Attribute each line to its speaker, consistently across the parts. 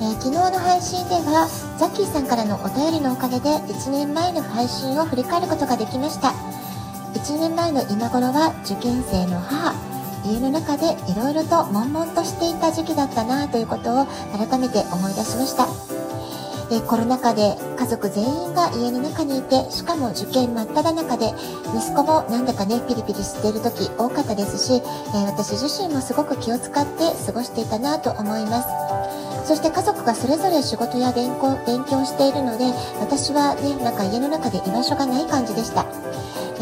Speaker 1: えー、昨日の配信ではザッキーさんからのお便りのおかげで1年前の配信を振り返ることができました。1年前の今頃は受験生の母家の中でいろいろと悶々としていた時期だったなということを改めて思い出しました。えコロナ禍で家族全員が家の中にいてしかも受験真っ只中で息子もなんだかねピリピリしている時多かったですし、え私自身もすごく気を使って過ごしていたなと思います。そして家族がそれぞれ仕事や勉強勉強しているので私はねなんか家の中で居場所がない感じでした。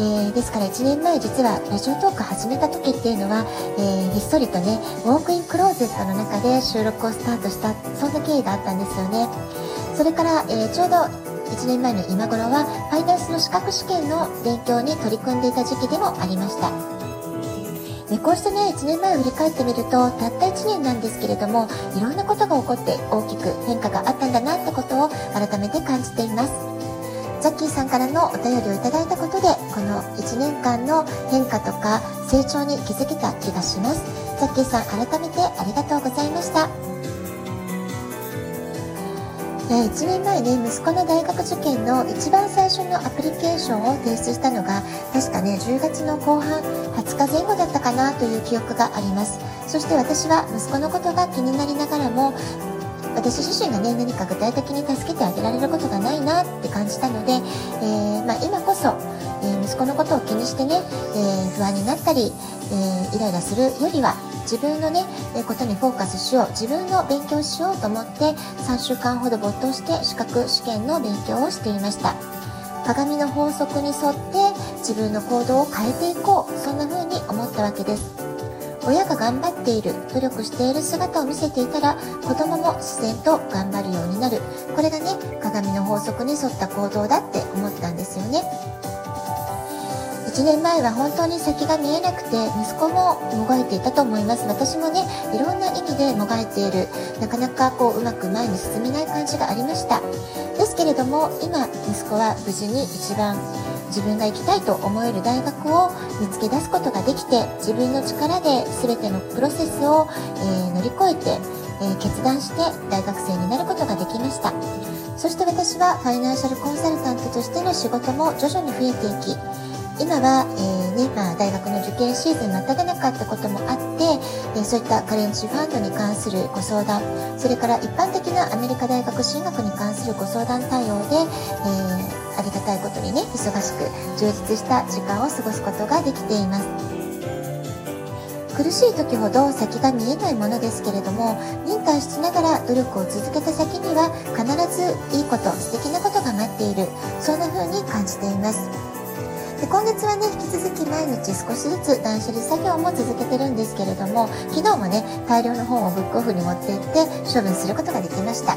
Speaker 1: えー、ですから1年前実はラジオトーク始めた時っていうのは、えー、ひっそりとねウォークインクローゼットの中で収録をスタートしたそんな経緯があったんですよねそれから、えー、ちょうど1年前の今頃はファイナンスの資格試験の勉強に取り組んでいた時期でもありましたでこうしてね1年前を振り返ってみるとたった1年なんですけれどもいろんなことが起こって大きく変化があったんだなってことを改めて感じています。ザッキーさんからのお便りをいただいたことでこの1年間の変化とか成長に気づけた気がします。ザッキーさん改めてありがとうございました。え1年前ね息子の大学受験の一番最初のアプリケーションを提出したのが確かね10月の後半20日前後だったかなという記憶があります。そして私は息子のことが気になりながらも私自身がね何か具体的に助けてあげられることがないなって感じたので、えー、まあ、今こそ、えー、息子のことを気にしてね、えー、不安になったり、えイライラするよりは自分のね、えことにフォーカスしよう自分の勉強しようと思って3週間ほど没頭して資格試験の勉強をしていました。鏡の法則に沿って自分の行動を変えていこうそんな風に思ったわけです。親が頑張っている努力している姿を見せていたら子供も自然と頑張るようになる。これがね鏡の法則に沿った行動だって思ったんですよね。1年前は本当に先が見えなくて息子ももがいていたと思います。私もねいろんな意味でもがいている。なかなかこううまく前に進めない感じがありました。ですけれども今息子は無事に一番自分が行きたいと思える大学を見つけ出すことができて自分の力で全てのプロセスを、えー、乗り越えて、えー、決断して大学生になることができました。そして私はファイナンシャルコンサルタントとしての仕事も徐々に増えていき今は、えー、ねまあ、大学の受験シーズン真っ只中ってこともあって、えー、そういったカレンジファンドに関するご相談それから一般的なアメリカ大学進学に関するご相談対応で、えー、ありがたいことにね忙しく充実した時間を過ごすことができています。苦しい時ほど先が見えないものですけれども忍耐しながら努力を続けた先には必ずいいこと素敵なことが待っている。そんな風に感じています。で今月はね引き続き毎日少しずつ断捨離作業も続けてるんですけれども昨日もね大量の本をブックオフに持って行って処分することができました。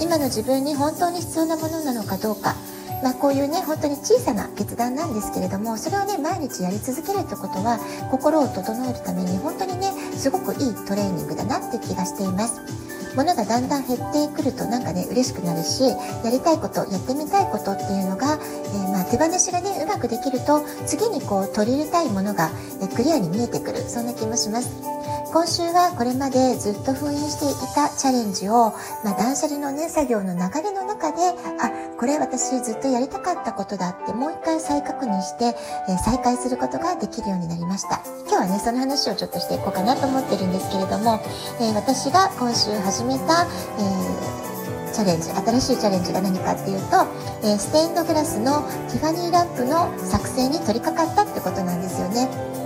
Speaker 1: 今の自分に本当に必要なものなのかどうか。まあ、こういうね本当に小さな決断なんですけれどもそれをね毎日やり続けるってことは心を整えるために本当にねすごくいいトレーニングだなって気がしています。物がだんだん減ってくるとなんかね嬉しくなるしやりたいことやってみたいことっていうのが、えー、まあ、手放しがねうまくできると次にこう取り入れたいものが、えクリアに見えてくる。そんな気もします。今週はこれまでずっと封印していたチャレンジを、まあ、断捨離のね作業の流れの中であこれ私ずっとやりたかったことだってもう一回再確認して、えー、再開することができるようになりました今日はねその話をちょっとしていこうかなと思ってるんですけれども、えー、私が今週始めた、えー、チャレンジ新しいチャレンジが何かっていうと、えステインドグラスのティファニーランプの作成に取り掛かったってことなんですよね。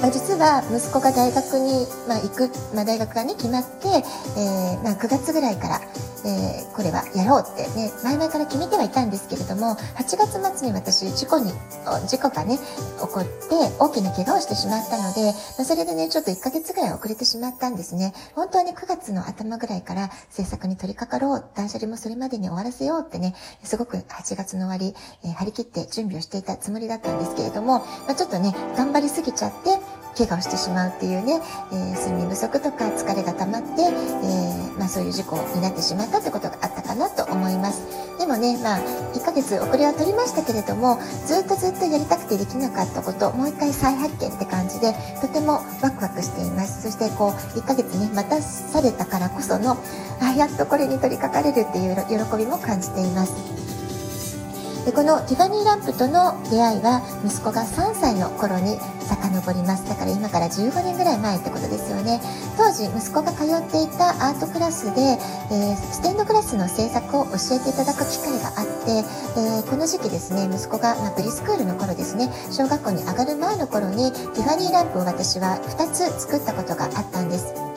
Speaker 1: まあ、実は息子が大学に、まあ、行く、まあ、大学がね決まって、えーまあ、9月ぐらいから、えー、これはやろうってね、前々から決めてはいたんですけれども、8月末に私、事故に、事故がね、起こって大きな怪我をしてしまったので、それでね、ちょっと1ヶ月ぐらい遅れてしまったんですね。本当はね、9月の頭ぐらいから制作に取り掛かろう、断捨離もそれまでに終わらせようってね、すごく8月の終わり、えー、張り切って準備をしていたつもりだったんですけれども、まあ、ちょっとね、頑張りすぎちゃって、怪我をしてしまうっていうね、えー、睡眠不足とか疲れが溜まって、えー、まあ、そういう事故になってしまったってことがあったかなと思います。でもね、まあ、1ヶ月遅れは取りましたけれども、ずっとずっとやりたくてできなかったこと、もう一回再発見って感じで、とてもワクワクしています。そしてこう、1ヶ月ね、待たされたからこその、あ、やっとこれに取り掛かれるっていう喜びも感じています。でこのティファニーランプとの出会いは息子が3歳の頃に遡ります。だから今から15年ぐらい前ってことですよね。当時息子が通っていたアートクラスで、えー、ステンドグラスの制作を教えていただく機会があって、えー、この時期ですね息子が、まあ、プリスクールの頃ですね小学校に上がる前の頃にティファニーランプを私は2つ作ったことがあったんです。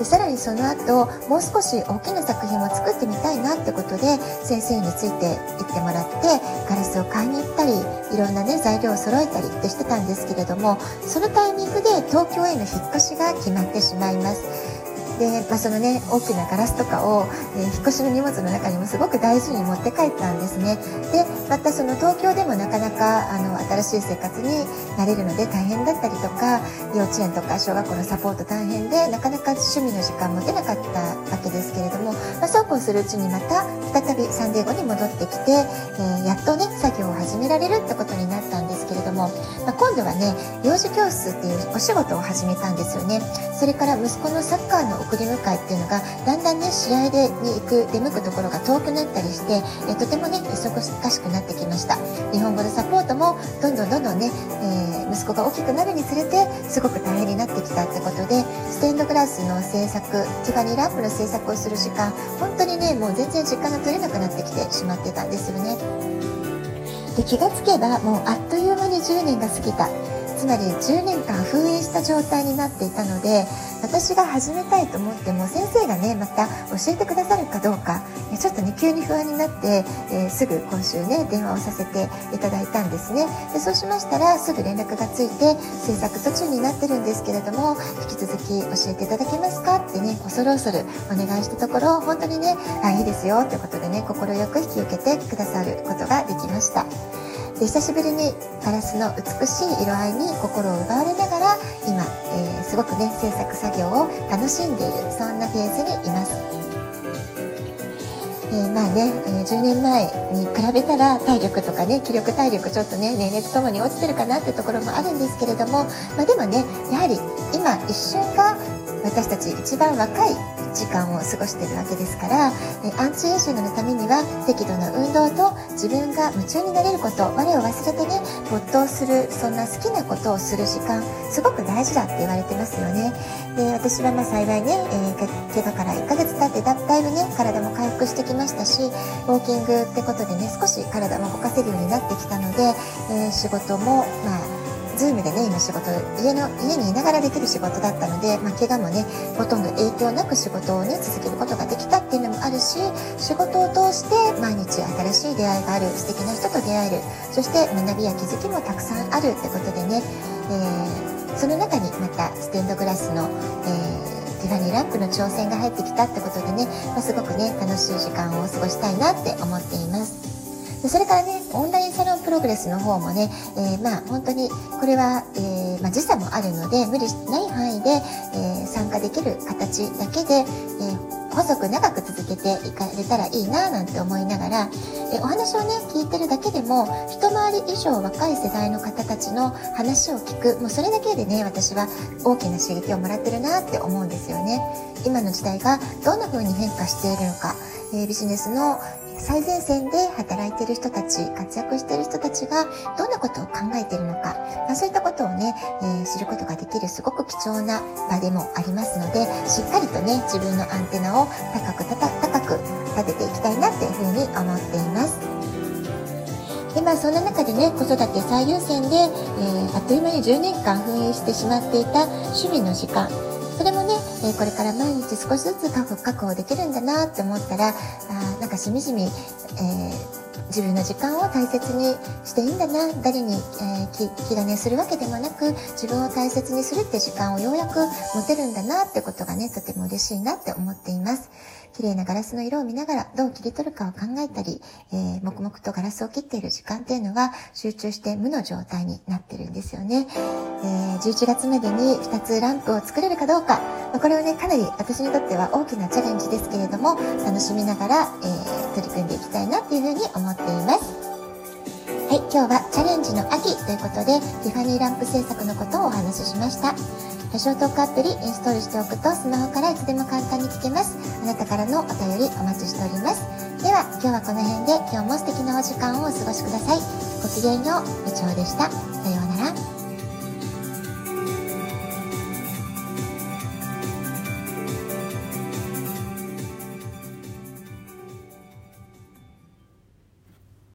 Speaker 1: でさらにその後もう少し大きな作品を作ってみたいなってことで先生について行ってもらってガラスを買いに行ったりいろんなね材料を揃えたりってしてたんですけれどもそのタイミングで東京への引っ越しが決まってしまいます。で、まあ、そのね大きなガラスとかを、えー、引っ越しの荷物の中にもすごく大事に持って帰ったんですね。でまたその東京でもなかなかあの新しい生活になれるので大変だったりとか幼稚園とか小学校のサポート大変でなかなか趣味の時間も出なかったわけですけれども、まあ、そうこうするうちにまた再びサンデーゴに戻ってきて、えー、やっとね作業を始められるってことになったんですけれども、まあ、今度はね幼児教室っていうお仕事を始めたんですよね。それから息子のサッカーの送り迎えっていうのがだんだんね試合でに行く出向くところが遠くなったりしてえとてもね忙しくなってきました。日本語のサポートもどんどんどんどんね、えー、息子が大きくなるにつれてすごく大変になってきたってことでステンドグラスの制作ティファニーランプの制作をする時間本当にねもう全然時間が取れなくなってきてしまってたんですよね。で気がつけばもうあっという間に10年が過ぎた。つまり10年間封印した状態になっていたので私が始めたいと思っても先生がねまた教えてくださるかどうかちょっとね急に不安になって、えー、すぐ今週ね電話をさせていただいたんですねでそうしましたらすぐ連絡がついて制作途中になってるんですけれども引き続き教えていただけますかってね恐る恐るお願いしたところ本当にねあいいですよということでね快く引き受けてくださることができました。で久しぶりにガラスの美しい色合いに心を奪われながら今、えー、すごくね制作作業を楽しんでいるそんなフェーズにいます。えー、まあね、えー、10年前に比べたら体力とかね気力体力ちょっとね年齢とともに落ちてるかなってところもあるんですけれども、まあ、でもねやはり今一瞬が私たち一番若い時間を過ごしているわけですから、アンチエイジングのためには適度な運動と自分が夢中になれること我を忘れてね没頭するそんな好きなことをする時間すごく大事だって言われてますよね。で私はまあ幸いね、えー、怪我から1ヶ月経ってだだいぶね体も回復してきましたしウォーキングってことでね少し体も動かせるようになってきたので、えー、仕事もまあ Zoom でね、今仕事、家の、家にいながらできる仕事だったので、まあ、怪我もね、ほとんど影響なく仕事をね、続けることができたっていうのもあるし、仕事を通して毎日新しい出会いがある、素敵な人と出会える、そして学びや気づきもたくさんあるってことでね、えー、その中にまたステンドグラスの、えーティファニーランプの挑戦が入ってきたってことでね、まあ、すごくね楽しい時間を過ごしたいなって思っています。でそれからねオンラインサロンプログレスの方もね、えー、まあ本当にこれは、えー、まあ、時差もあるので無理しない範囲で、えー、参加できる形だけで、え細く長く続けていかれたらいいななんて思いながら、えお話をね聞いてるだけでも一回り以上若い世代の方たちの話を聞くもうそれだけでね私は大きな刺激をもらってるなって思うんですよね。今の時代がどんな風に変化しているのか、えビジネスの最前線で働いている人たち、活躍している人たちがどんなことを考えているのか、まあ、そういったことをね、えー、知ることができるすごく貴重な場でもありますので、しっかりとね、自分のアンテナを高く高く立てていきたいなっていうふうに思っています。でまあそんな中でね子育て最優先で、えー、あっという間に10年間封印してしまっていた趣味の時間それもねえー、これから毎日少しずつ確保できるんだなって思ったらあなんかしみじみ、えー自分の時間を大切にしていいんだな誰に、えー、気兼ねするわけでもなく自分を大切にするって時間をようやく持てるんだなってことがねとても嬉しいなって思っています。綺麗なガラスの色を見ながらどう切り取るかを考えたり、えー、黙々とガラスを切っている時間っていうのは集中して無の状態になってるんですよね、えー、11月までに2つランプを作れるかどうか、まあ、これはねかなり私にとっては大きなチャレンジですけれども楽しみながら、えー、取り組んでいきたいなっていうふうに思っていますはい、今日はチャレンジの秋ということで、ティファニーランプ製作のことをお話ししました。ラジオトークアプリインストールしておくとスマホからいつでも簡単に聞けます。からのお便りお待ちしております。では、今日はこの辺で今日も素敵なお時間をお過ごしください。ごきげんよう、部長でした。さよう